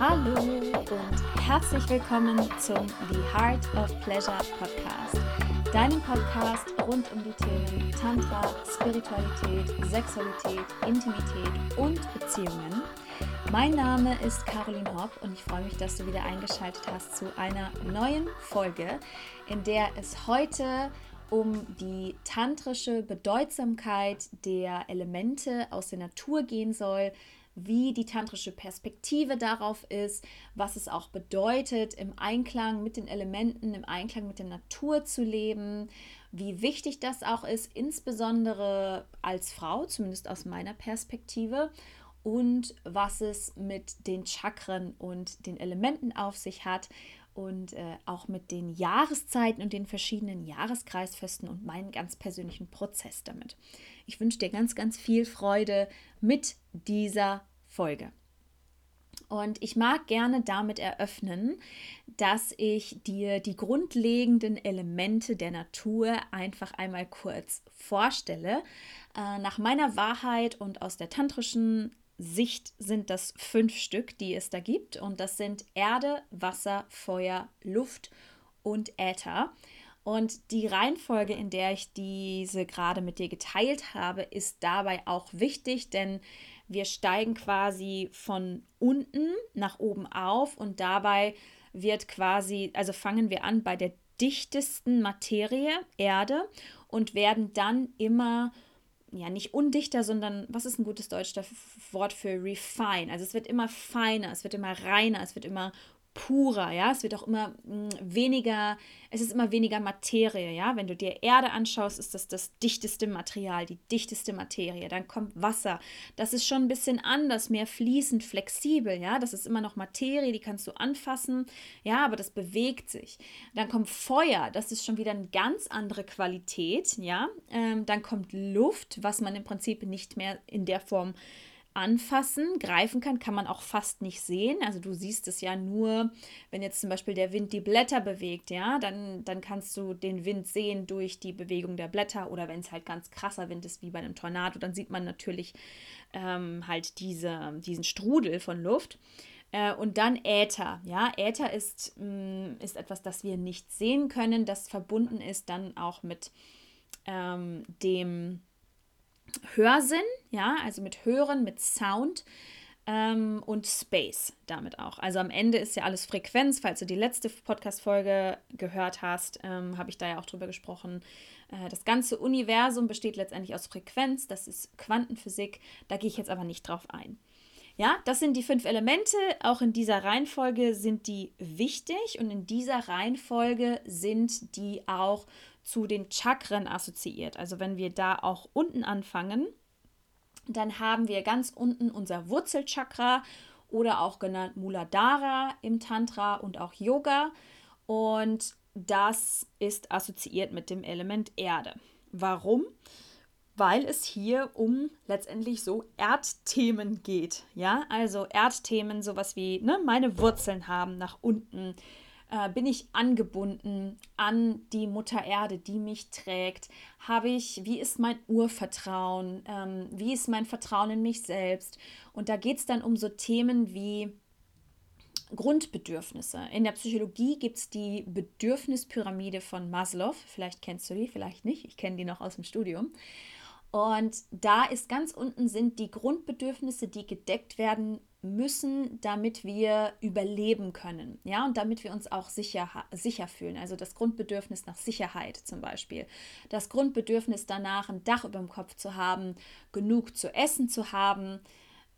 Hallo und herzlich willkommen zum The Heart of Pleasure Podcast, deinem Podcast rund um die Themen Tantra, Spiritualität, Sexualität, Intimität und Beziehungen. Mein Name ist Caroline Hopp und ich freue mich, dass du wieder eingeschaltet hast zu einer neuen Folge, in der es heute um die tantrische Bedeutsamkeit der Elemente aus der Natur gehen soll, wie die tantrische Perspektive darauf ist, was es auch bedeutet, im Einklang mit den Elementen, im Einklang mit der Natur zu leben, wie wichtig das auch ist, insbesondere als Frau, zumindest aus meiner Perspektive, und was es mit den Chakren und den Elementen auf sich hat und äh, auch mit den Jahreszeiten und den verschiedenen Jahreskreisfesten und meinen ganz persönlichen Prozess damit. Ich wünsche dir ganz, ganz viel Freude mit dieser Folge. Und ich mag gerne damit eröffnen, dass ich dir die grundlegenden Elemente der Natur einfach einmal kurz vorstelle. Äh, nach meiner Wahrheit und aus der tantrischen Sicht sind das fünf Stück, die es da gibt. Und das sind Erde, Wasser, Feuer, Luft und Äther. Und die Reihenfolge, in der ich diese gerade mit dir geteilt habe, ist dabei auch wichtig, denn wir steigen quasi von unten nach oben auf und dabei wird quasi, also fangen wir an bei der dichtesten Materie, Erde, und werden dann immer ja, nicht undichter, sondern was ist ein gutes deutsches Wort für refine? Also es wird immer feiner, es wird immer reiner, es wird immer purer, ja, es wird auch immer mh, mm, weniger, es ist immer weniger Materie, ja, wenn du dir Erde anschaust, ist das das dichteste Material, die dichteste Materie, dann kommt Wasser, das ist schon ein bisschen anders, mehr fließend, flexibel, ja, das ist immer noch Materie, die kannst du anfassen, ja, aber das bewegt sich, dann kommt Feuer, das ist schon wieder eine ganz andere Qualität, ja, ähm, dann kommt Luft, was man im Prinzip nicht mehr in der Form anfassen, greifen kann, kann man auch fast nicht sehen. Also du siehst es ja nur, wenn jetzt zum Beispiel der Wind die Blätter bewegt, ja, dann, dann kannst du den Wind sehen durch die Bewegung der Blätter oder wenn es halt ganz krasser Wind ist, wie bei einem Tornado, dann sieht man natürlich ähm, halt diese, diesen Strudel von Luft. Äh, und dann Äther. Ja, Äther ist, mm, ist etwas, das wir nicht sehen können, das verbunden ist dann auch mit ähm, dem Hörsinn, ja, also mit Hören, mit Sound ähm, und Space damit auch. Also am Ende ist ja alles Frequenz. Falls du die letzte Podcast-Folge gehört hast, ähm, habe ich da ja auch drüber gesprochen. Äh, das ganze Universum besteht letztendlich aus Frequenz, das ist Quantenphysik, da gehe ich jetzt aber nicht drauf ein. Ja, das sind die fünf Elemente. Auch in dieser Reihenfolge sind die wichtig und in dieser Reihenfolge sind die auch zu den Chakren assoziiert. Also wenn wir da auch unten anfangen, dann haben wir ganz unten unser Wurzelchakra oder auch genannt Muladhara im Tantra und auch Yoga. Und das ist assoziiert mit dem Element Erde. Warum? Weil es hier um letztendlich so Erdthemen geht. Ja, also Erdthemen, sowas wie ne, meine Wurzeln haben nach unten, äh, bin ich angebunden an die Mutter Erde, die mich trägt? Habe ich, wie ist mein Urvertrauen? Ähm, wie ist mein Vertrauen in mich selbst? Und da geht es dann um so Themen wie Grundbedürfnisse. In der Psychologie gibt es die Bedürfnispyramide von Maslow. Vielleicht kennst du die, vielleicht nicht. Ich kenne die noch aus dem Studium. Und da ist ganz unten sind die Grundbedürfnisse, die gedeckt werden müssen, damit wir überleben können. Ja, und damit wir uns auch sicher, sicher fühlen. Also das Grundbedürfnis nach Sicherheit zum Beispiel. Das Grundbedürfnis danach, ein Dach über dem Kopf zu haben, genug zu essen zu haben.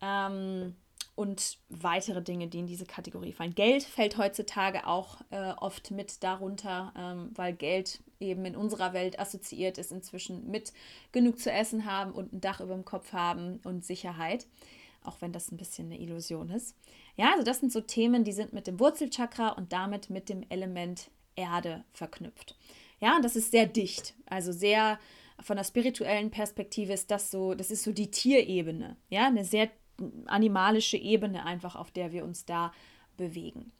Ähm, und weitere Dinge, die in diese Kategorie fallen. Geld fällt heutzutage auch äh, oft mit darunter, ähm, weil Geld eben in unserer Welt assoziiert ist inzwischen mit genug zu essen haben und ein Dach über dem Kopf haben und Sicherheit auch wenn das ein bisschen eine Illusion ist. Ja, also das sind so Themen, die sind mit dem Wurzelchakra und damit mit dem Element Erde verknüpft. Ja, und das ist sehr dicht, also sehr von der spirituellen Perspektive ist das so, das ist so die Tierebene, ja, eine sehr animalische Ebene einfach, auf der wir uns da bewegen.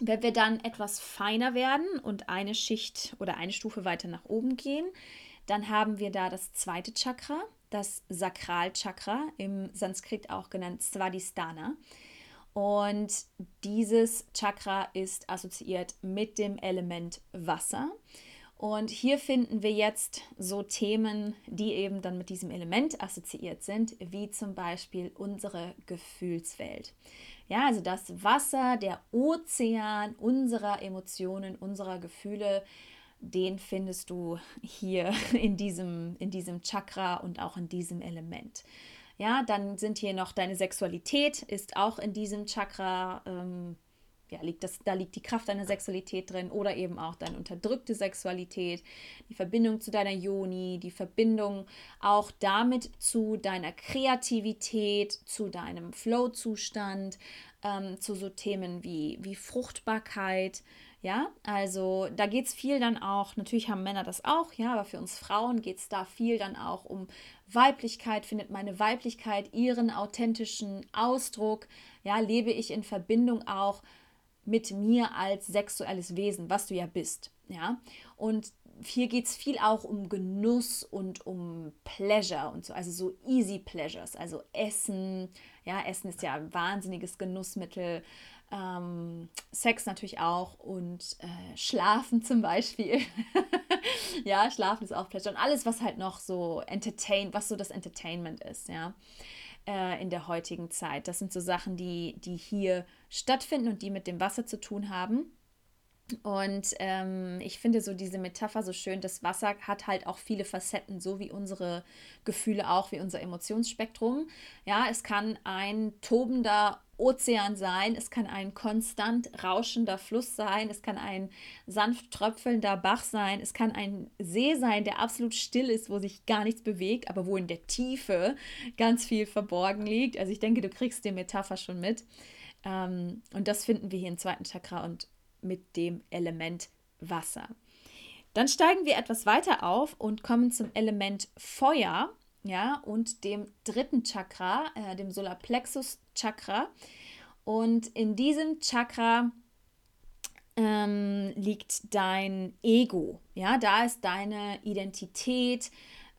Wenn wir dann etwas feiner werden und eine Schicht oder eine Stufe weiter nach oben gehen, dann haben wir da das zweite Chakra, das Sakralchakra, im Sanskrit auch genannt Svadhisthana. Und dieses Chakra ist assoziiert mit dem Element Wasser. Und hier finden wir jetzt so Themen, die eben dann mit diesem Element assoziiert sind, wie zum Beispiel unsere Gefühlswelt. Ja, also das Wasser, der Ozean unserer Emotionen, unserer Gefühle, den findest du hier in diesem, in diesem Chakra und auch in diesem Element. Ja, dann sind hier noch deine Sexualität, ist auch in diesem Chakra ähm, ja, liegt das, da liegt die Kraft deiner Sexualität drin oder eben auch deine unterdrückte Sexualität, die Verbindung zu deiner Yoni, die Verbindung auch damit zu deiner Kreativität, zu deinem Flow-Zustand, ähm, zu so Themen wie, wie Fruchtbarkeit. Ja, also da geht es viel dann auch, natürlich haben Männer das auch, ja, aber für uns Frauen geht es da viel dann auch um Weiblichkeit, findet meine Weiblichkeit ihren authentischen Ausdruck, ja, lebe ich in Verbindung auch mit mir als sexuelles Wesen, was du ja bist. Ja? Und hier geht es viel auch um Genuss und um Pleasure und so, also so easy pleasures, also Essen. Ja, Essen ist ja ein wahnsinniges Genussmittel. Ähm, Sex natürlich auch und äh, Schlafen zum Beispiel. ja, Schlafen ist auch Pleasure und alles, was halt noch so entertain, was so das Entertainment ist, ja äh, in der heutigen Zeit. Das sind so Sachen, die, die hier stattfinden und die mit dem Wasser zu tun haben. Und ähm, ich finde so diese Metapher so schön, das Wasser hat halt auch viele Facetten, so wie unsere Gefühle auch, wie unser Emotionsspektrum. Ja, es kann ein tobender Ozean sein, es kann ein konstant rauschender Fluss sein, es kann ein sanft tröpfelnder Bach sein, es kann ein See sein, der absolut still ist, wo sich gar nichts bewegt, aber wo in der Tiefe ganz viel verborgen liegt. Also ich denke, du kriegst die Metapher schon mit. Ähm, und das finden wir hier im zweiten Chakra und mit dem Element Wasser. Dann steigen wir etwas weiter auf und kommen zum Element Feuer, ja, und dem dritten Chakra, äh, dem Solarplexus Chakra. Und in diesem Chakra ähm, liegt dein Ego, ja, da ist deine Identität,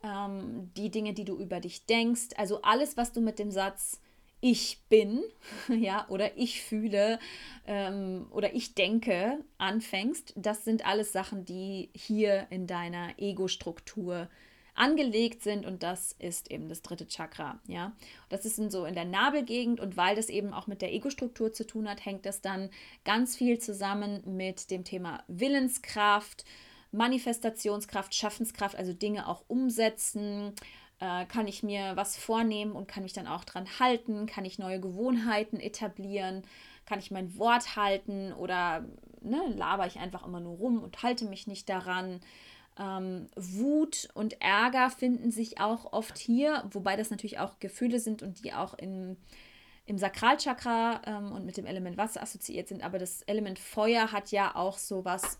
ähm, die Dinge, die du über dich denkst, also alles, was du mit dem Satz ich bin, ja, oder ich fühle ähm, oder ich denke anfängst, das sind alles Sachen, die hier in deiner Ego-Struktur angelegt sind und das ist eben das dritte Chakra, ja. Das ist in so in der Nabelgegend und weil das eben auch mit der Ego-Struktur zu tun hat, hängt das dann ganz viel zusammen mit dem Thema Willenskraft, Manifestationskraft, Schaffenskraft, also Dinge auch umsetzen, äh, kann ich mir was vornehmen und kann mich dann auch dran halten? Kann ich neue Gewohnheiten etablieren? Kann ich mein Wort halten oder ne, laber ich einfach immer nur rum und halte mich nicht daran? Ähm, Wut und Ärger finden sich auch oft hier, wobei das natürlich auch Gefühle sind und die auch in, im Sakralchakra ähm, und mit dem Element Wasser assoziiert sind. Aber das Element Feuer hat ja auch so was,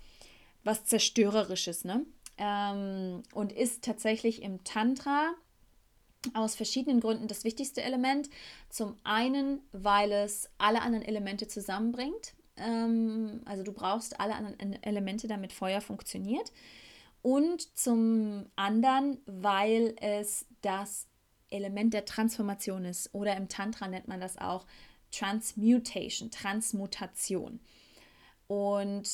was Zerstörerisches, ne? Ähm, und ist tatsächlich im Tantra aus verschiedenen Gründen das wichtigste Element. Zum einen, weil es alle anderen Elemente zusammenbringt. Ähm, also du brauchst alle anderen Elemente, damit Feuer funktioniert. Und zum anderen, weil es das Element der Transformation ist. Oder im Tantra nennt man das auch Transmutation, Transmutation. Und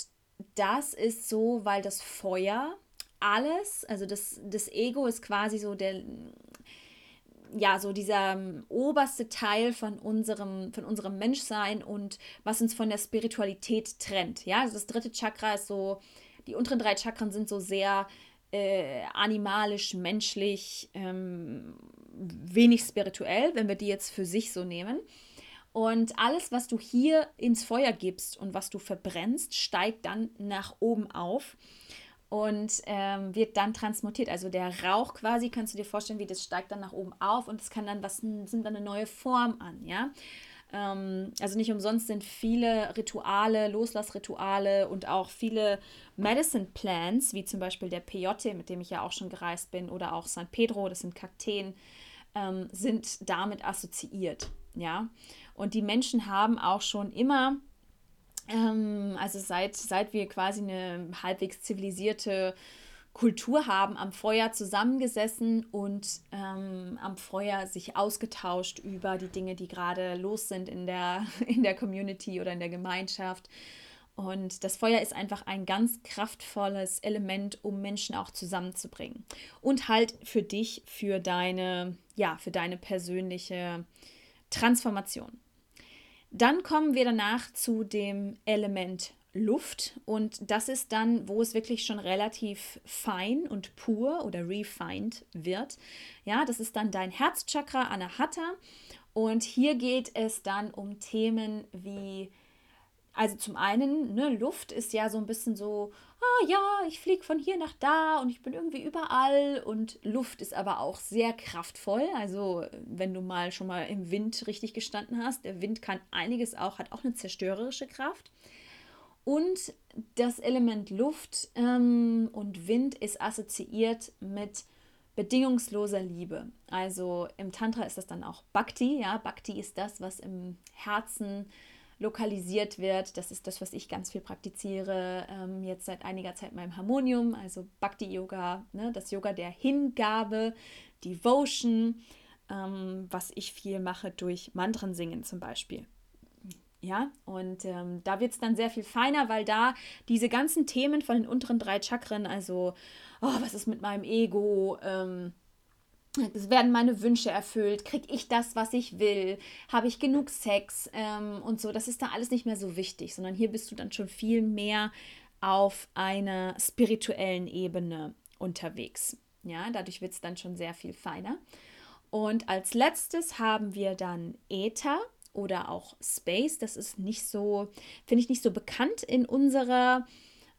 das ist so, weil das Feuer alles, also das, das Ego ist quasi so der, ja, so dieser ähm, oberste Teil von unserem, von unserem Menschsein und was uns von der Spiritualität trennt. Ja, also das dritte Chakra ist so, die unteren drei Chakren sind so sehr äh, animalisch, menschlich, ähm, wenig spirituell, wenn wir die jetzt für sich so nehmen. Und alles, was du hier ins Feuer gibst und was du verbrennst, steigt dann nach oben auf und ähm, wird dann transmutiert. Also der Rauch quasi, kannst du dir vorstellen, wie das steigt dann nach oben auf und es kann dann was, sind dann eine neue Form an, ja. Ähm, also nicht umsonst sind viele Rituale, Loslassrituale und auch viele Medicine Plants, wie zum Beispiel der Peyote, mit dem ich ja auch schon gereist bin, oder auch San Pedro, das sind Kakteen, ähm, sind damit assoziiert, ja. Und die Menschen haben auch schon immer Ähm, also seit, seit wir quasi eine halbwegs zivilisierte Kultur haben, am Feuer zusammengesessen und ähm, am Feuer sich ausgetauscht über die Dinge, die gerade los sind in der, in der Community oder in der Gemeinschaft. Und das Feuer ist einfach ein ganz kraftvolles Element, um Menschen auch zusammenzubringen. Und halt für dich, für deine, ja, für deine persönliche Transformation. Dann kommen wir danach zu dem Element Luft und das ist dann, wo es wirklich schon relativ fein und pur oder refined wird. Ja, das ist dann dein Herzchakra Anahata und hier geht es dann um Themen wie also zum einen, ne, Luft ist ja so ein bisschen so, ah ja, ich fliege von hier nach da und ich bin irgendwie überall. Und Luft ist aber auch sehr kraftvoll. Also wenn du mal schon mal im Wind richtig gestanden hast, der Wind kann einiges auch, hat auch eine zerstörerische Kraft. Und das Element Luft ähm, und Wind ist assoziiert mit bedingungsloser Liebe. Also im Tantra ist das dann auch Bhakti. Ja, Bhakti ist das, was im Herzen lokalisiert wird. Das ist das, was ich ganz viel praktiziere, ähm, jetzt seit einiger Zeit meinem Harmonium, also Bhakti-Yoga, ne, das Yoga der Hingabe, Devotion, ähm, was ich viel mache durch Mantren singen zum Beispiel. Ja, und ähm, da wird es dann sehr viel feiner, weil da diese ganzen Themen von den unteren drei Chakren, also, oh, was ist mit meinem Ego, ähm, werden meine Wünsche erfüllt, kriege ich das, was ich will, habe ich genug Sex ähm, und so. Das ist da alles nicht mehr so wichtig, sondern hier bist du dann schon viel mehr auf einer spirituellen Ebene unterwegs. Ja, dadurch wird es dann schon sehr viel feiner. Und als letztes haben wir dann Äther oder auch Space. Das ist nicht so, finde ich nicht so bekannt in unserer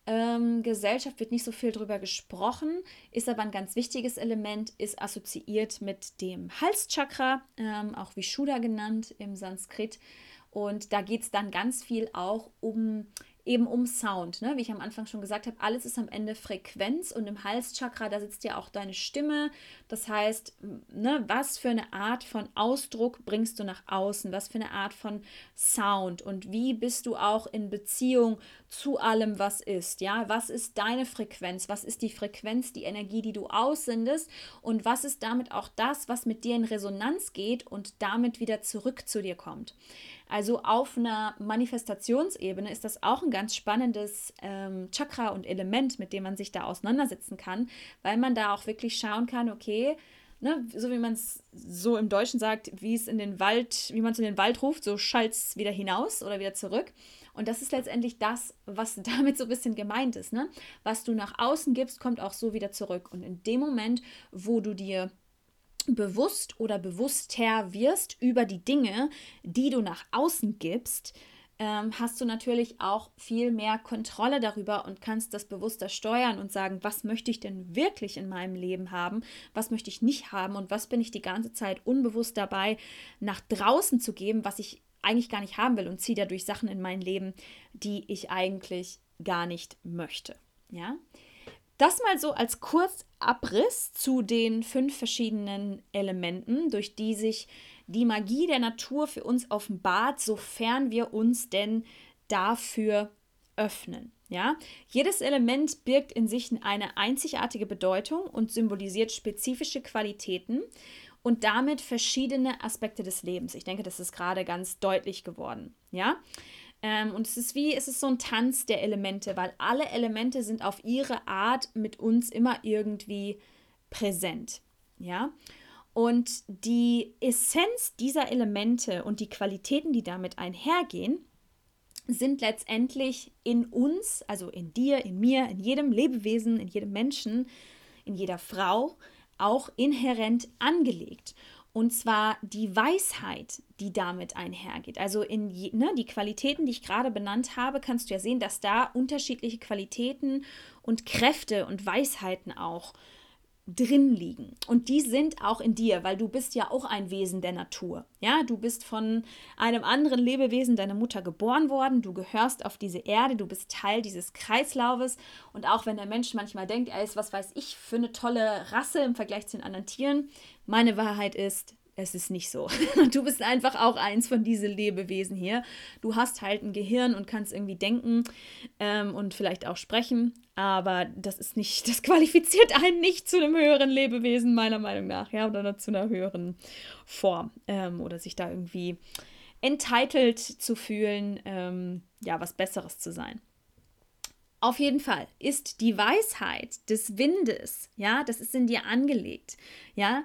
ähm, Gesellschaft wird nicht so viel drüber gesprochen, ist aber ein ganz wichtiges Element, ist assoziiert mit dem Halschakra, ähm, auch Vishuddha genannt im Sanskrit. Und da geht es dann ganz viel auch um eben um Sound. Ne? Wie ich am Anfang schon gesagt habe, alles ist am Ende Frequenz und im Halschakra, da sitzt ja auch deine Stimme. Das heißt, ne, was für eine Art von Ausdruck bringst du nach außen? Was für eine Art von Sound? Und wie bist du auch in Beziehung zu allem, was ist? Ja, was ist deine Frequenz? Was ist die Frequenz, die Energie, die du aussendest? Und was ist damit auch das, was mit dir in Resonanz geht und damit wieder zurück zu dir kommt? Also auf einer Manifestationsebene ist das auch ein ganz spannendes ähm, Chakra und Element, mit dem man sich da auseinandersetzen kann, weil man da auch wirklich schauen kann, okay, Ne, so wie man es so im Deutschen sagt, wie es in den Wald, wie man es in den Wald ruft, so schallt es wieder hinaus oder wieder zurück. Und das ist letztendlich das, was damit so ein bisschen gemeint ist. Ne? Was du nach außen gibst, kommt auch so wieder zurück. Und in dem Moment, wo du dir bewusst oder bewusster wirst über die Dinge, die du nach außen gibst, ähm, hast du natürlich auch viel mehr Kontrolle darüber und kannst das bewusster steuern und sagen, was möchte ich denn wirklich in meinem Leben haben, was möchte ich nicht haben und was bin ich die ganze Zeit unbewusst dabei, nach draußen zu geben, was ich eigentlich gar nicht haben will und ziehe dadurch Sachen in mein Leben, die ich eigentlich gar nicht möchte. Ja. Das mal so als Kurzabriss zu den fünf verschiedenen Elementen, durch die sich die Magie der Natur für uns offenbart, sofern wir uns denn dafür öffnen. Ja, jedes Element birgt in sich eine einzigartige Bedeutung und symbolisiert spezifische Qualitäten und damit verschiedene Aspekte des Lebens. Ich denke, das ist gerade ganz deutlich geworden. Ja, ähm, und es ist wie, es ist so ein Tanz der Elemente, weil alle Elemente sind auf ihre Art mit uns immer irgendwie präsent. Ja. Und die Essenz dieser Elemente und die Qualitäten, die damit einhergehen, sind letztendlich in uns, also in dir, in mir, in jedem Lebewesen, in jedem Menschen, in jeder Frau auch inhärent angelegt. Und zwar die Weisheit, die damit einhergeht. Also in ne, die Qualitäten, die ich gerade benannt habe, kannst du ja sehen, dass da unterschiedliche Qualitäten und Kräfte und Weisheiten auch drin liegen. Und die sind auch in dir, weil du bist ja auch ein Wesen der Natur. Ja, du bist von einem anderen Lebewesen, deiner Mutter, geboren worden. Du gehörst auf diese Erde, du bist Teil dieses Kreislaufes. Und auch wenn der Mensch manchmal denkt, er ist, was weiß ich, für eine tolle Rasse im Vergleich zu den anderen Tieren, meine Wahrheit ist, es ist nicht so. Du bist einfach auch eins von diesen Lebewesen hier. Du hast halt ein Gehirn und kannst irgendwie denken ähm, und vielleicht auch sprechen, aber das ist nicht, das qualifiziert einen nicht zu einem höheren Lebewesen, meiner Meinung nach, ja, oder zu einer höheren Form ähm, oder sich da irgendwie entitled zu fühlen, ähm, ja, was Besseres zu sein. Auf jeden Fall ist die Weisheit des Windes, ja, das ist in dir angelegt, ja,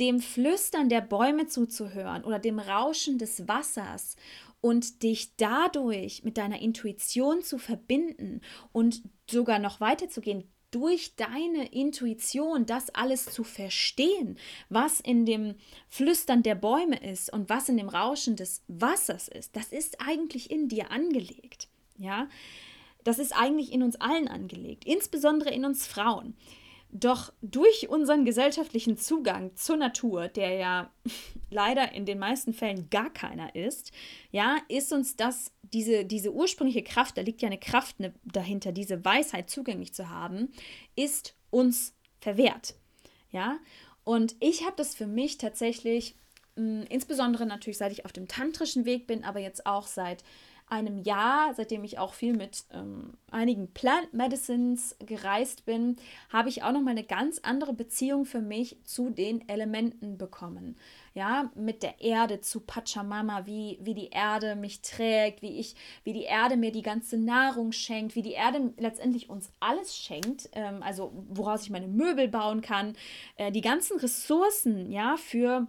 dem Flüstern der Bäume zuzuhören oder dem Rauschen des Wassers und dich dadurch mit deiner Intuition zu verbinden und sogar noch weiterzugehen, durch deine Intuition das alles zu verstehen, was in dem Flüstern der Bäume ist und was in dem Rauschen des Wassers ist, das ist eigentlich in dir angelegt. Ja, das ist eigentlich in uns allen angelegt, insbesondere in uns Frauen. Doch durch unseren gesellschaftlichen Zugang zur Natur, der ja leider in den meisten Fällen gar keiner ist, ja, ist uns das, diese, diese ursprüngliche Kraft, da liegt ja eine Kraft ne, dahinter, diese Weisheit zugänglich zu haben, ist uns verwehrt. Ja, und ich habe das für mich tatsächlich, mh, insbesondere natürlich seit ich auf dem tantrischen Weg bin, aber jetzt auch seit einem Jahr, seitdem ich auch viel mit ähm, einigen Plant Medicines gereist bin, habe ich auch noch mal eine ganz andere Beziehung für mich zu den Elementen bekommen. Ja, mit der Erde zu Pachamama, wie, wie die Erde mich trägt, wie ich, wie die Erde mir die ganze Nahrung schenkt, wie die Erde letztendlich uns alles schenkt, ähm, also woraus ich meine Möbel bauen kann, äh, die ganzen Ressourcen, ja, für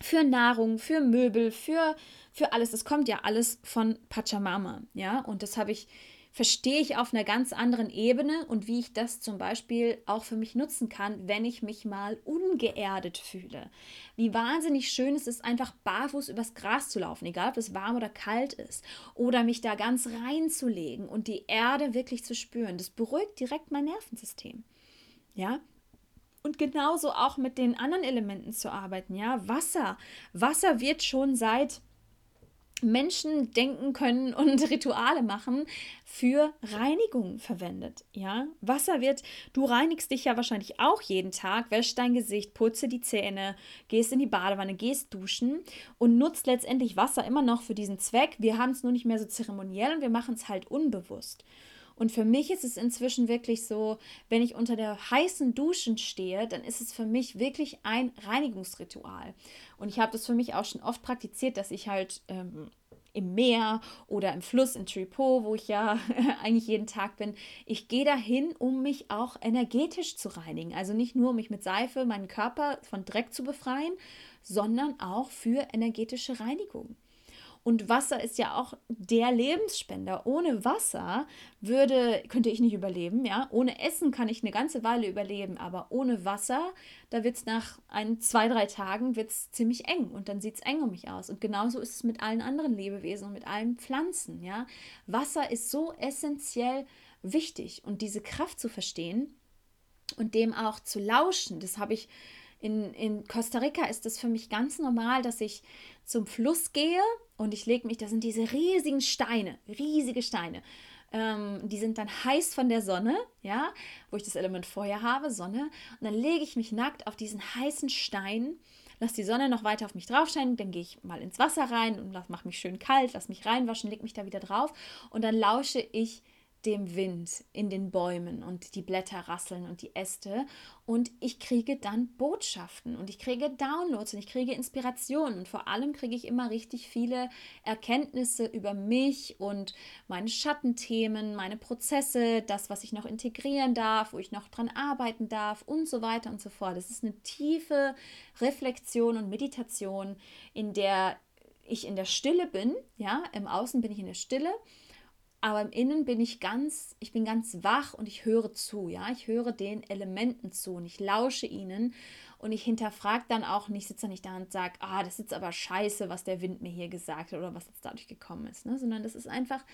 für Nahrung, für Möbel, für, für alles. Das kommt ja alles von Pachamama, ja. Und das habe ich, verstehe ich auf einer ganz anderen Ebene und wie ich das zum Beispiel auch für mich nutzen kann, wenn ich mich mal ungeerdet fühle. Wie wahnsinnig schön es ist, einfach barfuß übers Gras zu laufen, egal ob es warm oder kalt ist. Oder mich da ganz reinzulegen und die Erde wirklich zu spüren. Das beruhigt direkt mein Nervensystem. Ja, und genauso auch mit den anderen Elementen zu arbeiten. Ja, Wasser. Wasser wird schon seit Menschen denken können und Rituale machen, für Reinigung verwendet. Ja, Wasser wird, du reinigst dich ja wahrscheinlich auch jeden Tag, wäschst dein Gesicht, putze die Zähne, gehst in die Badewanne, gehst duschen und nutzt letztendlich Wasser immer noch für diesen Zweck. Wir haben es nur nicht mehr so zeremoniell und wir machen es halt unbewusst. Und für mich ist es inzwischen wirklich so, wenn ich unter der heißen Duschen stehe, dann ist es für mich wirklich ein Reinigungsritual. Und ich habe das für mich auch schon oft praktiziert, dass ich halt ähm, im Meer oder im Fluss in Tripot, wo ich ja eigentlich jeden Tag bin. Ich gehe dahin, um mich auch energetisch zu reinigen. Also nicht nur, um mich mit Seife, meinen Körper von Dreck zu befreien, sondern auch für energetische Reinigung. Und Wasser ist ja auch der Lebensspender. Ohne Wasser würde, könnte ich nicht überleben, ja. Ohne Essen kann ich eine ganze Weile überleben, aber ohne Wasser, da wird es nach ein, zwei, drei Tagen wird's ziemlich eng und dann sieht es eng um mich aus. Und genauso ist es mit allen anderen Lebewesen und mit allen Pflanzen, ja. Wasser ist so essentiell wichtig und diese Kraft zu verstehen und dem auch zu lauschen, das habe ich in, in Costa Rica ist es für mich ganz normal, dass ich zum Fluss gehe und ich lege mich, da sind diese riesigen Steine, riesige Steine. Ähm, die sind dann heiß von der Sonne, ja, wo ich das Element Feuer habe, Sonne. Und dann lege ich mich nackt auf diesen heißen Stein, lasse die Sonne noch weiter auf mich drauf scheinen, dann gehe ich mal ins Wasser rein und mache mich schön kalt, lasse mich reinwaschen, lege mich da wieder drauf und dann lausche ich dem Wind in den Bäumen und die Blätter rasseln und die Äste. Und ich kriege dann Botschaften und ich kriege Downloads und ich kriege Inspirationen und vor allem kriege ich immer richtig viele Erkenntnisse über mich und meine Schattenthemen, meine Prozesse, das, was ich noch integrieren darf, wo ich noch dran arbeiten darf und so weiter und so fort. Es ist eine tiefe Reflexion und Meditation, in der ich in der Stille bin, ja, im Außen bin ich in der Stille aber im Innen bin ich ganz, ich bin ganz wach und ich höre zu, ja, ich höre den Elementen zu und ich lausche ihnen und ich hinterfrage dann auch nicht, sitze nicht da und sage, ah, das ist aber scheiße, was der Wind mir hier gesagt hat oder was jetzt dadurch gekommen ist, ne? sondern das ist einfach,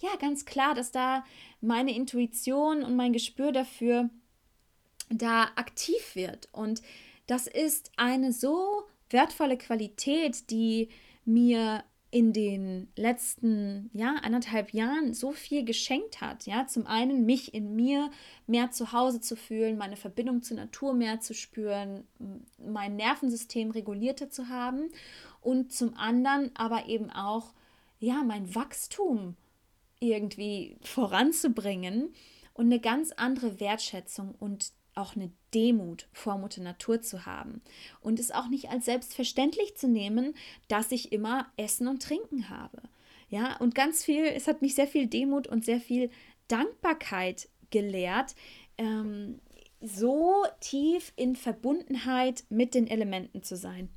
ja, ganz klar, dass da meine Intuition und mein Gespür dafür da aktiv wird und das ist eine so wertvolle Qualität, die mir in den letzten ja, anderthalb Jahren so viel geschenkt hat. Ja, zum einen mich in mir mehr zu Hause zu fühlen, meine Verbindung zur Natur mehr zu spüren, mein Nervensystem regulierter zu haben und zum anderen aber eben auch ja, mein Wachstum irgendwie voranzubringen und eine ganz andere Wertschätzung und auch eine Demut vor Mutter Natur zu haben und es auch nicht als selbstverständlich zu nehmen, dass ich immer Essen und Trinken habe. Ja, und ganz viel, es hat mich sehr viel Demut und sehr viel Dankbarkeit gelehrt, ähm, so tief in Verbundenheit mit den Elementen zu sein.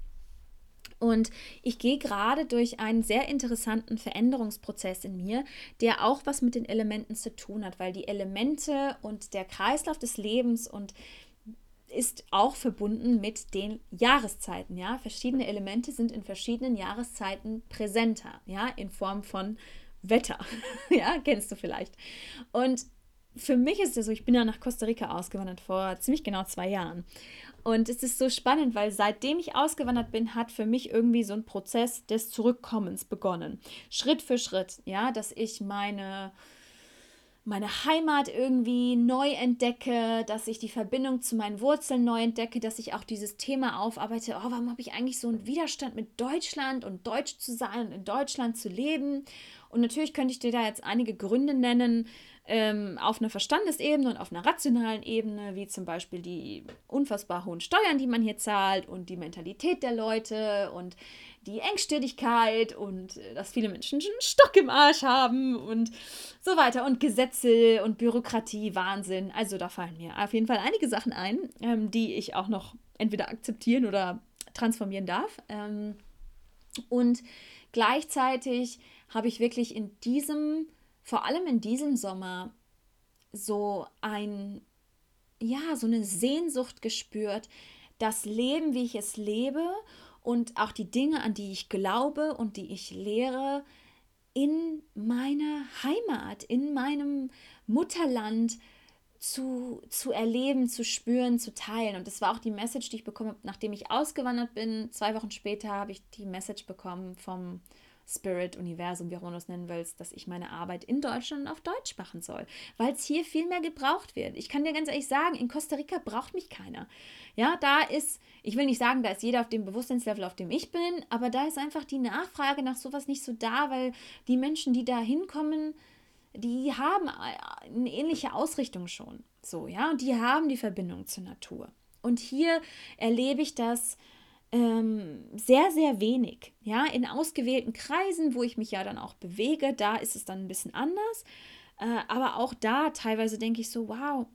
Und ich gehe gerade durch einen sehr interessanten Veränderungsprozess in mir, der auch was mit den Elementen zu tun hat, weil die Elemente und der Kreislauf des Lebens und ist auch verbunden mit den Jahreszeiten, ja. Verschiedene Elemente sind in verschiedenen Jahreszeiten präsenter, ja, in Form von Wetter, ja, kennst du vielleicht. Und für mich ist es so, ich bin ja nach Costa Rica ausgewandert vor ziemlich genau zwei Jahren. Und es ist so spannend, weil seitdem ich ausgewandert bin, hat für mich irgendwie so ein Prozess des Zurückkommens begonnen. Schritt für Schritt, ja, dass ich meine, meine Heimat irgendwie neu entdecke, dass ich die Verbindung zu meinen Wurzeln neu entdecke, dass ich auch dieses Thema aufarbeite, oh, warum habe ich eigentlich so einen Widerstand mit Deutschland und Deutsch zu sein und in Deutschland zu leben? Und natürlich könnte ich dir da jetzt einige Gründe nennen, ähm, auf einer Verstandesebene und auf einer rationalen Ebene, wie zum Beispiel die unfassbar hohen Steuern, die man hier zahlt und die Mentalität der Leute und die Engstirnigkeit und äh, dass viele Menschen einen Stock im Arsch haben und so weiter und Gesetze und Bürokratie, Wahnsinn. Also da fallen mir auf jeden Fall einige Sachen ein, ähm, die ich auch noch entweder akzeptieren oder transformieren darf. Ähm, und gleichzeitig habe ich wirklich in diesem vor allem in diesem Sommer so ein, ja, so eine Sehnsucht gespürt, das Leben, wie ich es lebe und auch die Dinge, an die ich glaube und die ich lehre, in meiner Heimat, in meinem Mutterland zu, zu erleben, zu spüren, zu teilen. Und das war auch die Message, die ich bekommen habe, nachdem ich ausgewandert bin. Zwei Wochen später habe ich die Message bekommen vom Spirit, Universum, wie auch immer du es nennen willst, dass ich meine Arbeit in Deutschland auf Deutsch machen soll, weil es hier viel mehr gebraucht wird. Ich kann dir ganz ehrlich sagen, in Costa Rica braucht mich keiner. Ja, da ist, ich will nicht sagen, da ist jeder auf dem Bewusstseinslevel, auf dem ich bin, aber da ist einfach die Nachfrage nach sowas nicht so da, weil die Menschen, die da hinkommen, die haben eine ähnliche Ausrichtung schon. So, ja, und die haben die Verbindung zur Natur. Und hier erlebe ich das ähm, sehr, sehr wenig. Ja, in ausgewählten Kreisen, wo ich mich ja dann auch bewege, da ist es dann ein bisschen anders. Äh, aber auch da teilweise denke ich so, wow,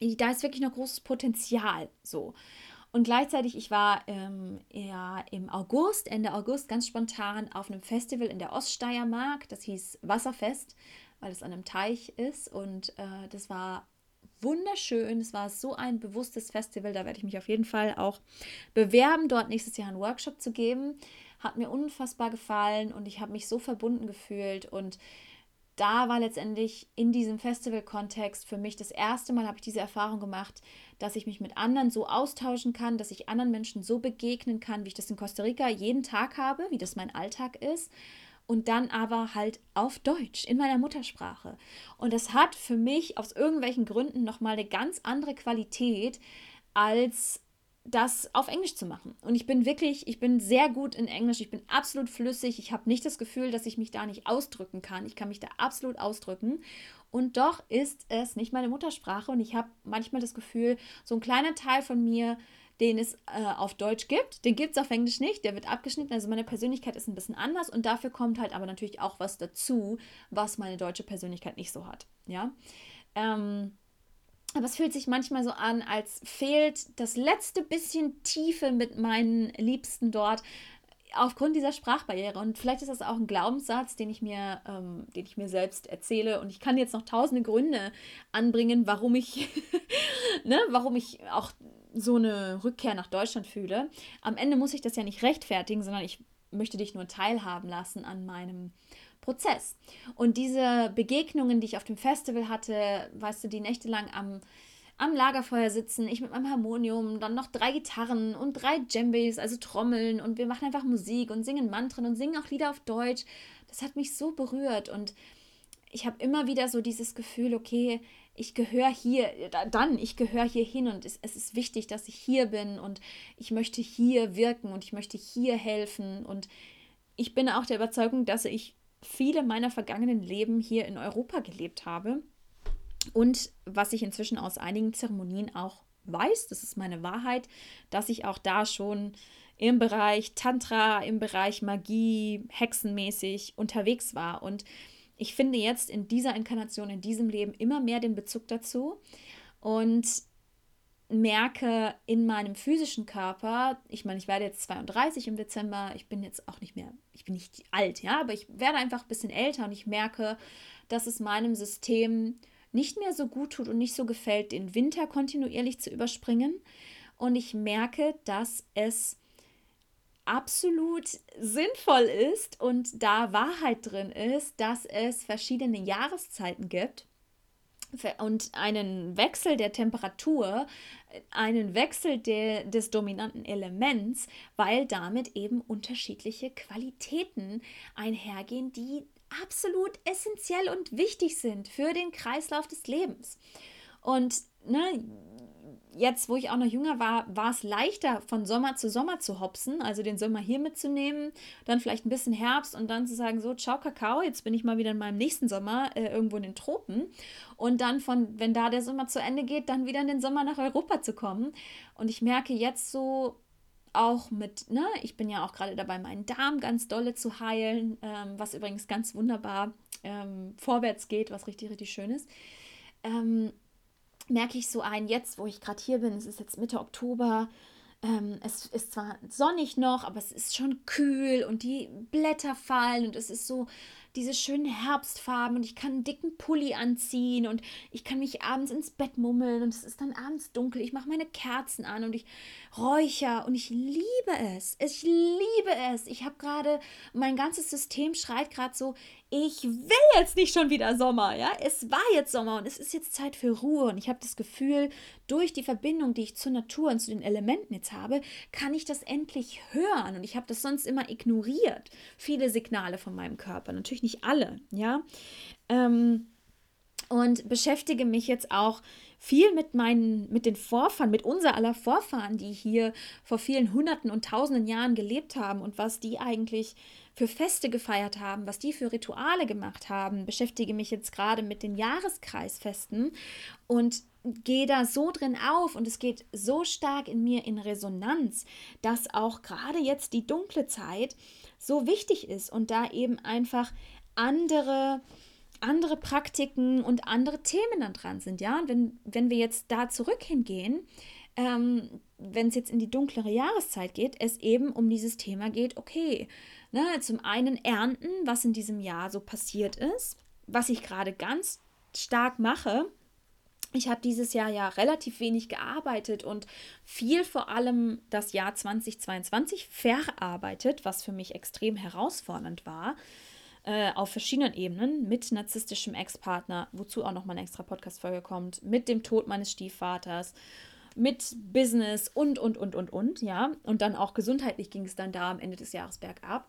da ist wirklich noch großes Potenzial. So. Und gleichzeitig, ich war ähm, ja im August, Ende August, ganz spontan auf einem Festival in der Oststeiermark. Das hieß Wasserfest, weil es an einem Teich ist. Und äh, das war wunderschön. Es war so ein bewusstes Festival. Da werde ich mich auf jeden Fall auch bewerben, dort nächstes Jahr einen Workshop zu geben. Hat mir unfassbar gefallen und ich habe mich so verbunden gefühlt. Und da war letztendlich in diesem Festival-Kontext für mich das erste Mal, habe ich diese Erfahrung gemacht, dass ich mich mit anderen so austauschen kann, dass ich anderen Menschen so begegnen kann, wie ich das in Costa Rica jeden Tag habe, wie das mein Alltag ist und dann aber halt auf Deutsch, in meiner Muttersprache. Und das hat für mich aus irgendwelchen Gründen nochmal eine ganz andere Qualität, als das auf Englisch zu machen. Und ich bin wirklich, ich bin sehr gut in Englisch, ich bin absolut flüssig, ich habe nicht das Gefühl, dass ich mich da nicht ausdrücken kann. Ich kann mich da absolut ausdrücken. Und doch ist es nicht meine Muttersprache und ich habe manchmal das Gefühl, so ein kleiner Teil von mir den es äh, auf Deutsch gibt. Den gibt es auf Englisch nicht, der wird abgeschnitten. Also meine Persönlichkeit ist ein bisschen anders und dafür kommt halt aber natürlich auch was dazu, was meine deutsche Persönlichkeit nicht so hat. Ja. Ähm, aber es fühlt sich manchmal so an, als fehlt das letzte bisschen Tiefe mit meinen Liebsten dort aufgrund dieser Sprachbarriere. Und vielleicht ist das auch ein Glaubenssatz, den ich mir, ähm, den ich mir selbst erzähle. Und ich kann jetzt noch tausende Gründe anbringen, warum ich, ne, warum ich auch so eine Rückkehr nach Deutschland fühle. Am Ende muss ich das ja nicht rechtfertigen, sondern ich möchte dich nur teilhaben lassen an meinem Prozess. Und diese Begegnungen, die ich auf dem Festival hatte, weißt du, die nächtelang am am Lagerfeuer sitzen, ich mit meinem Harmonium, dann noch drei Gitarren und drei Djembes, also Trommeln und wir machen einfach Musik und singen Mantren und singen auch Lieder auf Deutsch. Das hat mich so berührt und ich habe immer wieder so dieses Gefühl, okay, ich gehöre hier, dann, ich gehöre hier hin und es, es, ist wichtig, dass ich hier bin und ich möchte hier wirken und ich möchte hier helfen. Und ich bin auch der Überzeugung, dass ich viele meiner vergangenen Leben hier in Europa gelebt habe und was ich inzwischen aus einigen Zeremonien auch weiß, das ist meine Wahrheit, dass ich auch da schon im Bereich Tantra, im Bereich Magie, hexenmäßig unterwegs war. Und ich finde jetzt in dieser Inkarnation, in diesem Leben immer mehr den Bezug dazu und merke in meinem physischen Körper, ich meine, ich werde jetzt 32 im Dezember, ich bin jetzt auch nicht mehr, ich bin nicht alt, ja, aber ich werde einfach ein bisschen älter und ich merke, dass es meinem System nicht mehr so gut tut und nicht so gefällt, den Winter kontinuierlich zu überspringen. Und ich merke, dass es absolut sinnvoll ist und da Wahrheit drin ist, dass es verschiedene Jahreszeiten gibt und einen Wechsel der Temperatur, einen Wechsel der, des dominanten Elements, weil damit eben unterschiedliche Qualitäten einhergehen, die absolut essentiell und wichtig sind für den Kreislauf des Lebens. Und ne, jetzt, wo ich auch noch jünger war, war es leichter, von Sommer zu Sommer zu hopsen, also den Sommer hier mitzunehmen, dann vielleicht ein bisschen Herbst und dann zu sagen, so, ciao Kakao, jetzt bin ich mal wieder in meinem nächsten Sommer äh, irgendwo in den Tropen. Und dann von, wenn da der Sommer zu Ende geht, dann wieder in den Sommer nach Europa zu kommen. Und ich merke jetzt so, auch mit, ne, ich bin ja auch gerade dabei, meinen Darm ganz dolle zu heilen, ähm, was übrigens ganz wunderbar ähm, vorwärts geht, was richtig, richtig schön ist. Ähm, merke ich so ein, jetzt, wo ich gerade hier bin, es ist jetzt Mitte Oktober, ähm, es ist zwar sonnig noch, aber es ist schon kühl und die Blätter fallen und es ist so diese schönen Herbstfarben und ich kann einen dicken Pulli anziehen und ich kann mich abends ins Bett mummeln und es ist dann abends dunkel. Ich mache meine Kerzen an und ich räucher und ich liebe es. Ich liebe es. Ich habe gerade, mein ganzes System schreit gerade so, ich will jetzt nicht schon wieder Sommer, ja? Es war jetzt Sommer und es ist jetzt Zeit für Ruhe und ich habe das Gefühl, durch die Verbindung, die ich zur Natur und zu den Elementen jetzt habe, kann ich das endlich hören und ich habe das sonst immer ignoriert. Viele Signale von meinem Körper, natürlich nicht alle, ja? Ähm, und beschäftige mich jetzt auch viel mit meinen, mit den Vorfahren, mit unser aller Vorfahren, die hier vor vielen Hunderten und Tausenden Jahren gelebt haben und was die eigentlich für Feste gefeiert haben, was die für Rituale gemacht haben, beschäftige mich jetzt gerade mit den Jahreskreisfesten und gehe da so drin auf und es geht so stark in mir in Resonanz, dass auch gerade jetzt die dunkle Zeit so wichtig ist und da eben einfach andere andere Praktiken und andere Themen dann dran sind, ja. Und wenn, wenn wir jetzt da zurück hingehen, ähm, wenn es jetzt in die dunklere Jahreszeit geht, es eben um dieses Thema geht, okay, ne, zum einen ernten, was in diesem Jahr so passiert ist, was ich gerade ganz stark mache. Ich habe dieses Jahr ja relativ wenig gearbeitet und viel vor allem das Jahr 2022 verarbeitet, was für mich extrem herausfordernd war äh, auf verschiedenen Ebenen mit narzisstischem Ex-Partner, wozu auch nochmal eine extra Podcast-Folge kommt, mit dem Tod meines Stiefvaters, mit Business und, und, und, und, und, ja. Und dann auch gesundheitlich ging es dann da am Ende des Jahres bergab.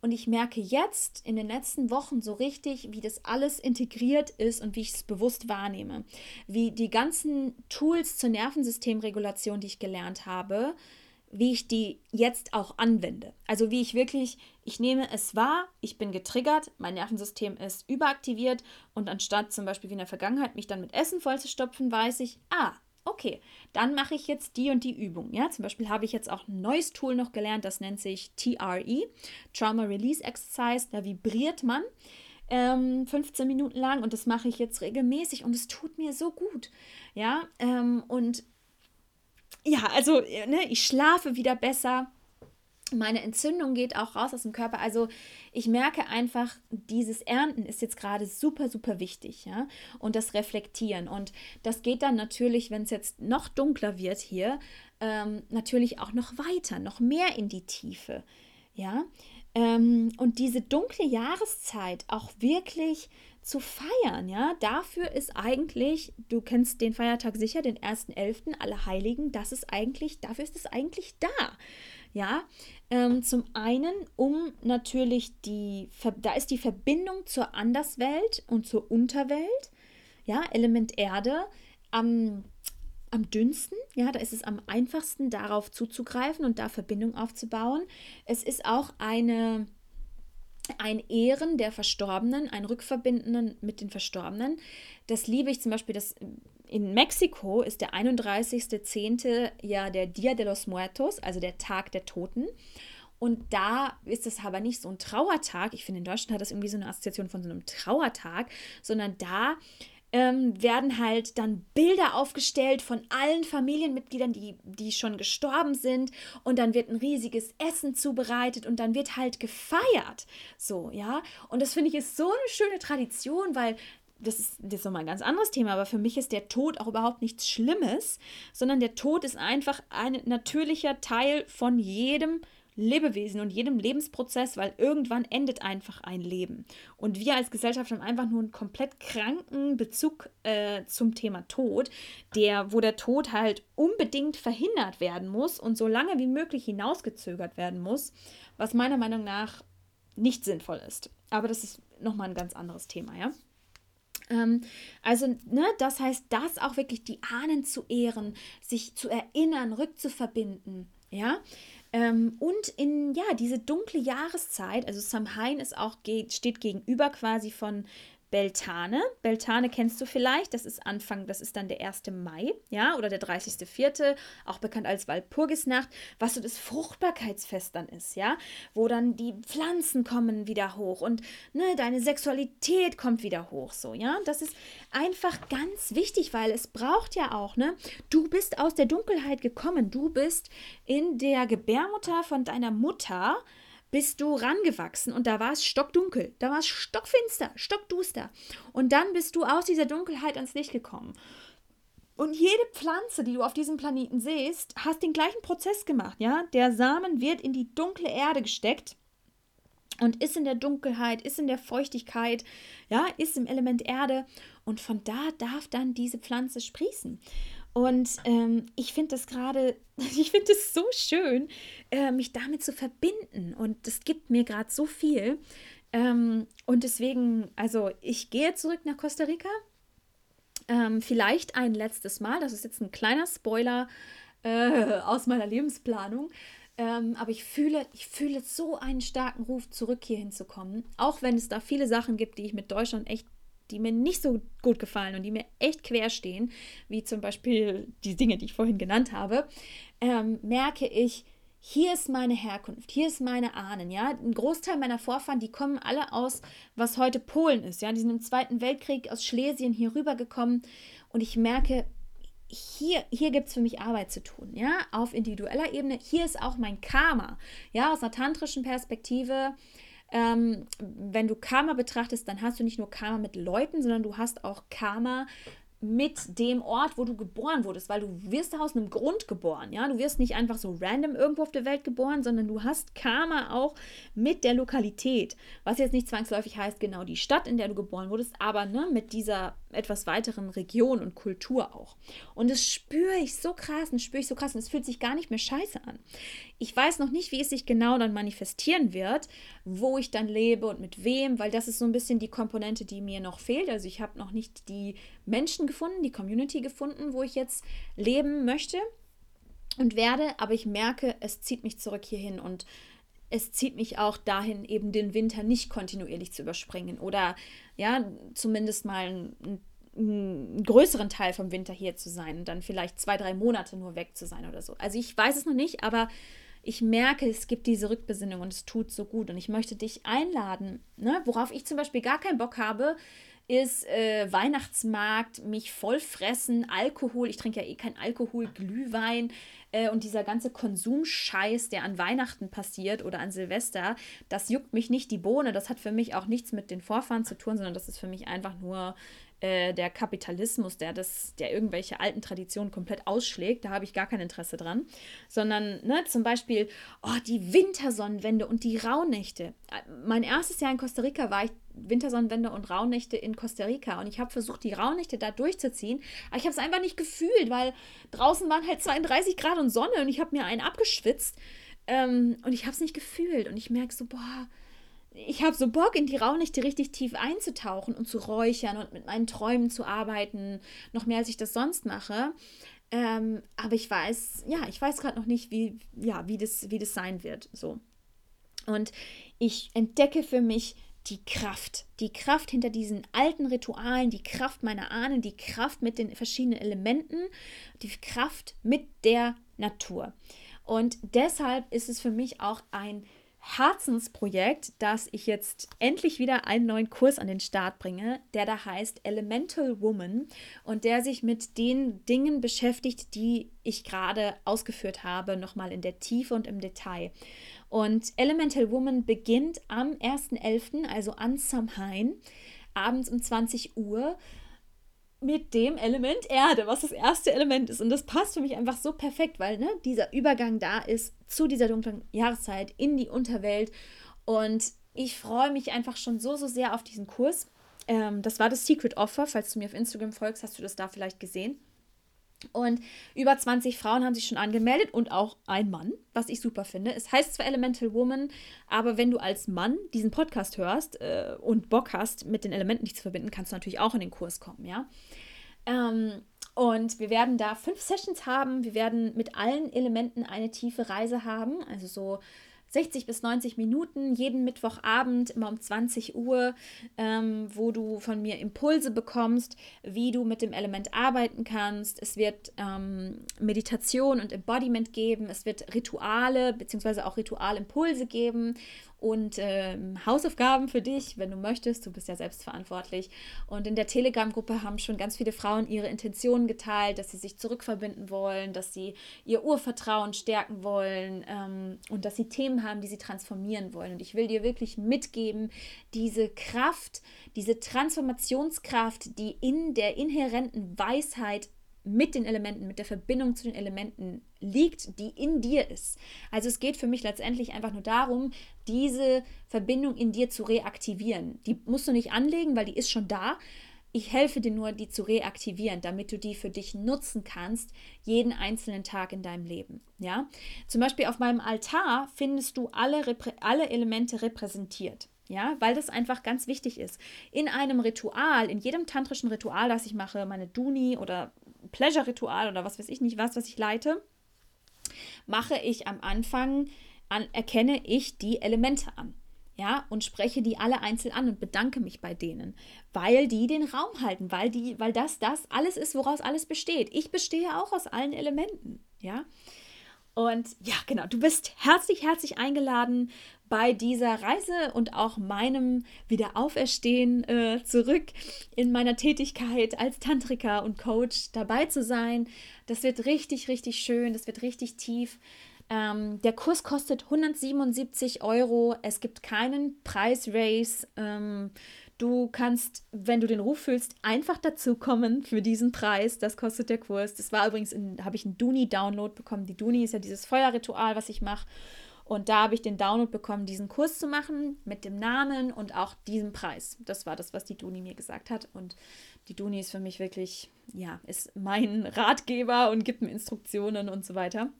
Und ich merke jetzt in den letzten Wochen so richtig, wie das alles integriert ist und wie ich es bewusst wahrnehme. Wie die ganzen Tools zur Nervensystemregulation, die ich gelernt habe, wie ich die jetzt auch anwende. Also wie ich wirklich, ich nehme es wahr, ich bin getriggert, mein Nervensystem ist überaktiviert und anstatt zum Beispiel wie in der Vergangenheit mich dann mit Essen vollzustopfen, weiß ich, ah, okay, dann mache ich jetzt die und die Übung. Ja, zum Beispiel habe ich jetzt auch ein neues Tool noch gelernt, das nennt sich TRE, Trauma Release Exercise. Da vibriert man ähm, 15 Minuten lang und das mache ich jetzt regelmäßig und es tut mir so gut. Ja, ähm, und ja, also äh, ne, ich schlafe wieder besser. Meine Entzündung geht auch raus aus dem Körper. Also ich merke einfach, dieses Ernten ist jetzt gerade super, super wichtig, ja. Und das Reflektieren. Und das geht dann natürlich, wenn es jetzt noch dunkler wird hier, ähm, natürlich auch noch weiter, noch mehr in die Tiefe, ja. Ähm, und diese dunkle Jahreszeit auch wirklich zu feiern, ja. Dafür ist eigentlich, du kennst den Feiertag sicher, den 1.11., alle Heiligen, das ist eigentlich, dafür ist es eigentlich da. Ja, ähm, zum einen, um natürlich die, da ist die Verbindung zur Anderswelt und zur Unterwelt, ja, Element Erde, am, am dünnsten, ja, da ist es am einfachsten, darauf zuzugreifen und da Verbindung aufzubauen. Es ist auch eine, ein Ehren der Verstorbenen, ein Rückverbinden mit den Verstorbenen. Das liebe ich zum Beispiel, das in Mexiko ist der 31.10. ja der Dia de los Muertos, also der Tag der Toten. Und da ist es aber nicht so ein Trauertag. Ich finde, in Deutschland hat das irgendwie so eine Assoziation von so einem Trauertag, sondern da ähm, werden halt dann Bilder aufgestellt von allen Familienmitgliedern, die, die schon gestorben sind. Und dann wird ein riesiges Essen zubereitet und dann wird halt gefeiert. So, ja. Und das finde ich ist so eine schöne Tradition, weil das ist jetzt nochmal ein ganz anderes Thema, aber für mich ist der Tod auch überhaupt nichts Schlimmes, sondern der Tod ist einfach ein natürlicher Teil von jedem Lebewesen und jedem Lebensprozess, weil irgendwann endet einfach ein Leben. Und wir als Gesellschaft haben einfach nur einen komplett kranken Bezug äh, zum Thema Tod, der, wo der Tod halt unbedingt verhindert werden muss und so lange wie möglich hinausgezögert werden muss, was meiner Meinung nach nicht sinnvoll ist. Aber das ist nochmal ein ganz anderes Thema, ja. Ähm, also, ne, das heißt, das auch wirklich die Ahnen zu ehren, sich zu erinnern, rückzuverbinden, ja. Ähm, und in, ja, diese dunkle Jahreszeit, also Samhain ist auch, steht gegenüber quasi von Beltane. Beltane kennst du vielleicht, das ist Anfang, das ist dann der 1. Mai, ja, oder der 30.04., auch bekannt als Walpurgisnacht, was so das Fruchtbarkeitsfest dann ist, ja, wo dann die Pflanzen kommen wieder hoch und ne, deine Sexualität kommt wieder hoch, so, ja. Das ist einfach ganz wichtig, weil es braucht ja auch, ne, du bist aus der Dunkelheit gekommen, du bist in der Gebärmutter von deiner Mutter, bist du rangewachsen und da war es stockdunkel, da war es stockfinster, stockduster. Und dann bist du aus dieser Dunkelheit ans Licht gekommen. Und jede Pflanze, die du auf diesem Planeten siehst, hast den gleichen Prozess gemacht, ja? Der Samen wird in die dunkle Erde gesteckt und ist in der Dunkelheit, ist in der Feuchtigkeit, ja, ist im Element Erde und von da darf dann diese Pflanze sprießen. Und ähm, ich finde das gerade, ich finde es so schön, äh, mich damit zu verbinden. Und das gibt mir gerade so viel. Ähm, und deswegen, also ich gehe zurück nach Costa Rica. Ähm, vielleicht ein letztes Mal. Das ist jetzt ein kleiner Spoiler äh, aus meiner Lebensplanung. Ähm, aber ich fühle, ich fühle so einen starken Ruf, zurück hier hinzukommen. Auch wenn es da viele Sachen gibt, die ich mit Deutschland echt die mir nicht so gut gefallen und die mir echt quer stehen, wie zum Beispiel die Dinge, die ich vorhin genannt habe, ähm, merke ich, hier ist meine Herkunft, hier ist meine Ahnen, ja. Ein Großteil meiner Vorfahren, die kommen alle aus, was heute Polen ist, ja. Die sind im Zweiten Weltkrieg aus Schlesien hier rübergekommen und ich merke, hier, hier gibt es für mich Arbeit zu tun, ja, auf individueller Ebene. Hier ist auch mein Karma, ja, aus einer tantrischen Perspektive ähm, wenn du Karma betrachtest, dann hast du nicht nur Karma mit Leuten, sondern du hast auch Karma mit dem Ort, wo du geboren wurdest, weil du wirst aus einem Grund geboren, ja, du wirst nicht einfach so random irgendwo auf der Welt geboren, sondern du hast Karma auch mit der Lokalität, was jetzt nicht zwangsläufig heißt genau die Stadt, in der du geboren wurdest, aber ne, mit dieser etwas weiteren Region und Kultur auch. Und das spüre ich so krass und spüre ich so krass und es fühlt sich gar nicht mehr scheiße an. Ich weiß noch nicht, wie es sich genau dann manifestieren wird, wo ich dann lebe und mit wem, weil das ist so ein bisschen die Komponente, die mir noch fehlt. Also ich habe noch nicht die Menschen gefunden, die Community gefunden, wo ich jetzt leben möchte und werde, aber ich merke, es zieht mich zurück hierhin und es zieht mich auch dahin, eben den Winter nicht kontinuierlich zu überspringen oder ja, zumindest mal einen, einen größeren Teil vom Winter hier zu sein und dann vielleicht zwei, drei Monate nur weg zu sein oder so. Also ich weiß es noch nicht, aber ich merke, es gibt diese Rückbesinnung und es tut so gut. Und ich möchte dich einladen, ne? worauf ich zum Beispiel gar keinen Bock habe, ist äh, Weihnachtsmarkt, mich vollfressen, Alkohol, ich trinke ja eh kein Alkohol, Glühwein äh, und dieser ganze Konsumscheiß, der an Weihnachten passiert oder an Silvester, das juckt mich nicht die Bohne. Das hat für mich auch nichts mit den Vorfahren zu tun, sondern das ist für mich einfach nur äh, der Kapitalismus, der das, der irgendwelche alten Traditionen komplett ausschlägt. Da habe ich gar kein Interesse dran. Sondern ne, zum Beispiel, oh, die Wintersonnenwende und die Rauhnächte. Mein erstes Jahr in Costa Rica war ich Wintersonnenwende und Rauhnächte in Costa Rica. Und ich habe versucht, die Rauhnächte da durchzuziehen. Aber ich habe es einfach nicht gefühlt, weil draußen waren halt 32 Grad und Sonne und ich habe mir einen abgeschwitzt. Ähm, und ich habe es nicht gefühlt. Und ich merke so, boah, ich habe so Bock, in die Raunächte richtig tief einzutauchen und zu räuchern und mit meinen Träumen zu arbeiten, noch mehr als ich das sonst mache. Ähm, aber ich weiß, ja, ich weiß gerade noch nicht, wie, ja, wie, das, wie das sein wird. So. Und ich entdecke für mich die Kraft, die Kraft hinter diesen alten Ritualen, die Kraft meiner Ahnen, die Kraft mit den verschiedenen Elementen, die Kraft mit der Natur. Und deshalb ist es für mich auch ein Herzensprojekt, dass ich jetzt endlich wieder einen neuen Kurs an den Start bringe, der da heißt Elemental Woman und der sich mit den Dingen beschäftigt, die ich gerade ausgeführt habe, nochmal in der Tiefe und im Detail. Und Elemental Woman beginnt am 1.11., also an Samhain, abends um 20 Uhr mit dem Element Erde, was das erste Element ist. Und das passt für mich einfach so perfekt, weil ne, dieser Übergang da ist zu dieser dunklen Jahreszeit in die Unterwelt. Und ich freue mich einfach schon so, so sehr auf diesen Kurs. Ähm, das war das Secret Offer. Falls du mir auf Instagram folgst, hast du das da vielleicht gesehen. Und über 20 Frauen haben sich schon angemeldet und auch ein Mann, was ich super finde. Es heißt zwar Elemental Woman, aber wenn du als Mann diesen Podcast hörst äh, und Bock hast, mit den Elementen dich zu verbinden, kannst du natürlich auch in den Kurs kommen, ja. Ähm, und wir werden da fünf Sessions haben. Wir werden mit allen Elementen eine tiefe Reise haben, also so 60 bis 90 Minuten jeden Mittwochabend, immer um 20 Uhr, ähm, wo du von mir Impulse bekommst, wie du mit dem Element arbeiten kannst. Es wird ähm, Meditation und Embodiment geben. Es wird Rituale bzw. auch Ritualimpulse geben und äh, Hausaufgaben für dich, wenn du möchtest. Du bist ja selbstverantwortlich. Und in der Telegram-Gruppe haben schon ganz viele Frauen ihre Intentionen geteilt, dass sie sich zurückverbinden wollen, dass sie ihr Urvertrauen stärken wollen ähm, und dass sie Themen haben, die sie transformieren wollen. Und ich will dir wirklich mitgeben, diese Kraft, diese Transformationskraft, die in der inhärenten Weisheit mit den Elementen, mit der Verbindung zu den Elementen liegt, die in dir ist. Also es geht für mich letztendlich einfach nur darum, diese Verbindung in dir zu reaktivieren. Die musst du nicht anlegen, weil die ist schon da. Ich helfe dir nur, die zu reaktivieren, damit du die für dich nutzen kannst, jeden einzelnen Tag in deinem Leben. Ja? Zum Beispiel auf meinem Altar findest du alle, alle Elemente repräsentiert. Ja, weil das einfach ganz wichtig ist. In einem Ritual, in jedem tantrischen Ritual, das ich mache, meine Duni oder Pleasure-Ritual oder was weiß ich nicht was, was ich leite, mache ich am Anfang, an, erkenne ich die Elemente an. Ja, und spreche die alle einzeln an und bedanke mich bei denen, weil die den Raum halten, weil die, weil das das alles ist, woraus alles besteht. Ich bestehe auch aus allen Elementen, ja. Und ja, genau, du bist herzlich, herzlich eingeladen, bei dieser Reise und auch meinem Wiederauferstehen äh, zurück in meiner Tätigkeit als Tantriker und Coach dabei zu sein. Das wird richtig, richtig schön, das wird richtig tief. Ähm, der Kurs kostet 177 Euro. Es gibt keinen Preisrace. Ähm, du kannst, wenn du den Ruf fühlst, einfach dazukommen für diesen Preis. Das kostet der Kurs. Das war übrigens, habe ich einen Duni-Download bekommen. Die Duni ist ja dieses Feuerritual, was ich mache. Und da habe ich den Download bekommen, diesen Kurs zu machen mit dem Namen und auch diesem Preis. Das war das, was die Duni mir gesagt hat. Und die Duni ist für mich wirklich, ja, ist mein Ratgeber und gibt mir Instruktionen und so weiter.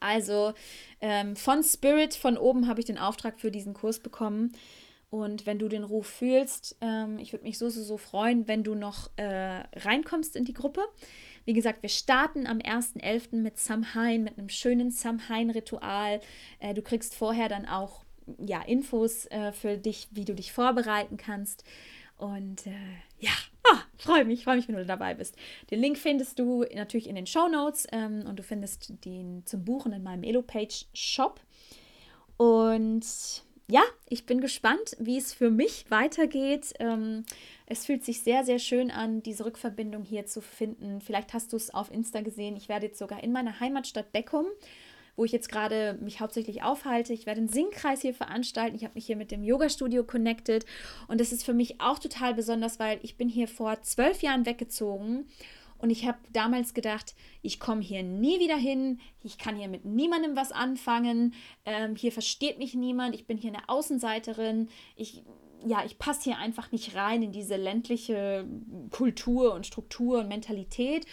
Also ähm, von Spirit, von oben habe ich den Auftrag für diesen Kurs bekommen. Und wenn du den Ruf fühlst, ähm, ich würde mich so, so, so freuen, wenn du noch äh, reinkommst in die Gruppe. Wie gesagt, wir starten am 1.11. mit Samhain, mit einem schönen Samhain-Ritual. Äh, du kriegst vorher dann auch ja, Infos äh, für dich, wie du dich vorbereiten kannst. Und äh, ja, ah, freue mich, freue mich, wenn du dabei bist. Den Link findest du natürlich in den Show Notes ähm, und du findest den zum Buchen in meinem Elo-Page Shop. Und ja, ich bin gespannt, wie es für mich weitergeht. Ähm, es fühlt sich sehr, sehr schön an, diese Rückverbindung hier zu finden. Vielleicht hast du es auf Insta gesehen. Ich werde jetzt sogar in meiner Heimatstadt Beckum, wo ich jetzt gerade mich hauptsächlich aufhalte. Ich werde einen Singkreis hier veranstalten. Ich habe mich hier mit dem Yoga-Studio connected und das ist für mich auch total besonders, weil ich bin hier vor zwölf Jahren weggezogen und ich habe damals gedacht, ich komme hier nie wieder hin, ich kann hier mit niemandem was anfangen, ähm, hier versteht mich niemand, ich bin hier eine Außenseiterin, ich ja, ich passe hier einfach nicht rein in diese ländliche Kultur und Struktur und Mentalität.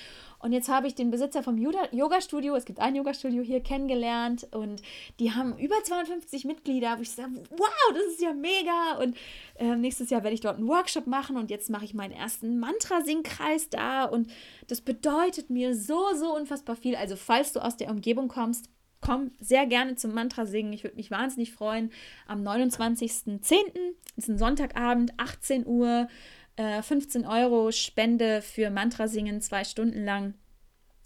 Und jetzt habe ich den Besitzer vom Yoga-Studio, es gibt ein Yoga-Studio hier, kennengelernt und die haben über 250 Mitglieder, wo ich sage, wow, das ist ja mega. Und äh, nächstes Jahr werde ich dort einen Workshop machen und jetzt mache ich meinen ersten Mantra-Singkreis da und das bedeutet mir so, so unfassbar viel. Also falls du aus der Umgebung kommst, komm sehr gerne zum Mantra singen. Ich würde mich wahnsinnig freuen. Am 29.10. ist ein Sonntagabend, 18 Uhr, äh, 15 Euro Spende für Mantra singen, zwei Stunden lang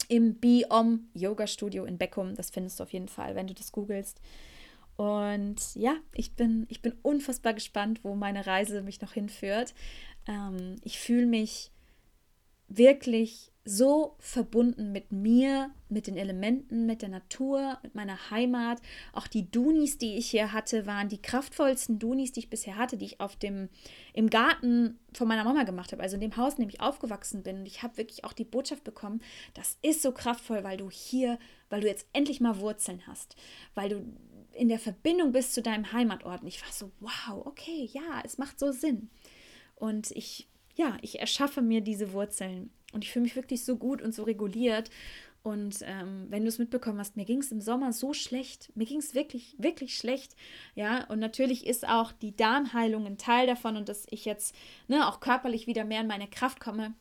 im Biom Yoga Studio in Beckum. Das findest du auf jeden Fall, wenn du das googelst. Und ja, ich bin, ich bin unfassbar gespannt, wo meine Reise mich noch hinführt. Ähm, ich fühle mich wirklich so verbunden mit mir, mit den Elementen, mit der Natur, mit meiner Heimat. Auch die Dunis, die ich hier hatte, waren die kraftvollsten Dunis, die ich bisher hatte, die ich auf dem im Garten von meiner Mama gemacht habe, also in dem Haus, in dem ich aufgewachsen bin. Und ich habe wirklich auch die Botschaft bekommen, das ist so kraftvoll, weil du hier, weil du jetzt endlich mal Wurzeln hast, weil du in der Verbindung bist zu deinem Heimatort. Und ich war so, wow, okay, ja, es macht so Sinn. Und ich ja, ich erschaffe mir diese Wurzeln und ich fühle mich wirklich so gut und so reguliert. Und ähm, wenn du es mitbekommen hast, mir ging es im Sommer so schlecht. Mir ging es wirklich, wirklich schlecht. Ja, und natürlich ist auch die Darmheilung ein Teil davon und dass ich jetzt ne, auch körperlich wieder mehr in meine Kraft komme.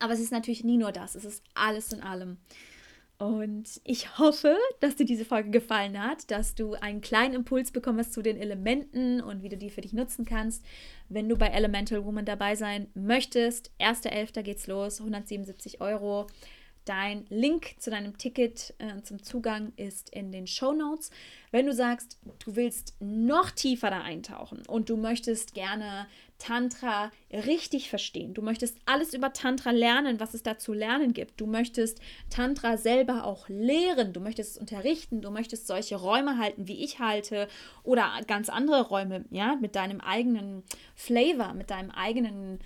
Aber es ist natürlich nie nur das. Es ist alles in allem. Und ich hoffe, dass dir diese Folge gefallen hat, dass du einen kleinen Impuls bekommst zu den Elementen und wie du die für dich nutzen kannst. Wenn du bei Elemental Woman dabei sein möchtest, 1.11. geht's los, 177 Euro. Dein Link zu deinem Ticket äh, zum Zugang ist in den Show Notes. Wenn du sagst, du willst noch tiefer da eintauchen und du möchtest gerne Tantra richtig verstehen, du möchtest alles über Tantra lernen, was es da zu lernen gibt, du möchtest Tantra selber auch lehren, du möchtest es unterrichten, du möchtest solche Räume halten, wie ich halte, oder ganz andere Räume, ja, mit deinem eigenen Flavor, mit deinem eigenen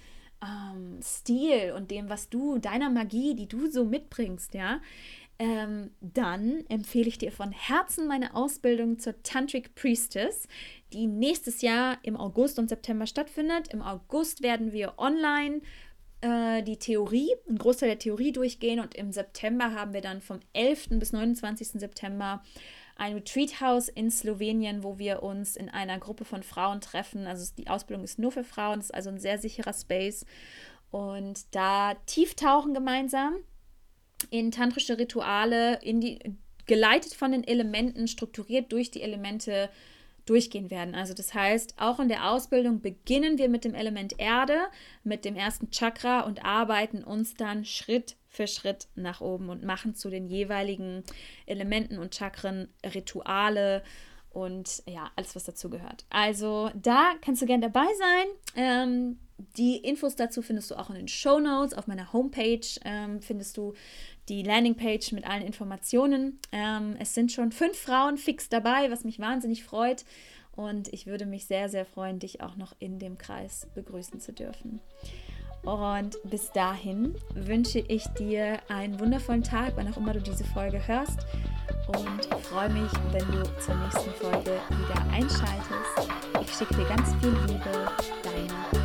ähm, Stil und dem, was du, deiner Magie, die du so mitbringst, ja, ähm, dann empfehle ich dir von Herzen meine Ausbildung zur Tantric Priestess, die nächstes Jahr im August und September stattfindet. Im August werden wir online äh, die Theorie, einen Großteil der Theorie durchgehen und im September haben wir dann vom 11. bis 29. September ein Retreat House in Slowenien, wo wir uns in einer Gruppe von Frauen treffen. Also die Ausbildung ist nur für Frauen, ist also ein sehr sicherer Space. Und da tief tauchen gemeinsam in tantrische Rituale, in die, geleitet von den Elementen, strukturiert durch die Elemente durchgehen werden. Also das heißt, auch in der Ausbildung beginnen wir mit dem Element Erde, mit dem ersten Chakra und arbeiten uns dann Schritt für Schritt nach oben und machen zu den jeweiligen Elementen und Chakren Rituale und ja, alles, was dazu gehört. Also da kannst du gerne dabei sein. Ähm, die Infos dazu findest du auch in den Show Notes. Auf meiner Homepage ähm, findest du die Landingpage mit allen Informationen. Ähm, es sind schon fünf Frauen fix dabei, was mich wahnsinnig freut. Und ich würde mich sehr, sehr freuen, dich auch noch in dem Kreis begrüßen zu dürfen. Und bis dahin wünsche ich dir einen wundervollen Tag, wann auch immer du diese Folge hörst. Und freue mich, wenn du zur nächsten Folge wieder einschaltest. Ich schicke dir ganz viel Liebe, deine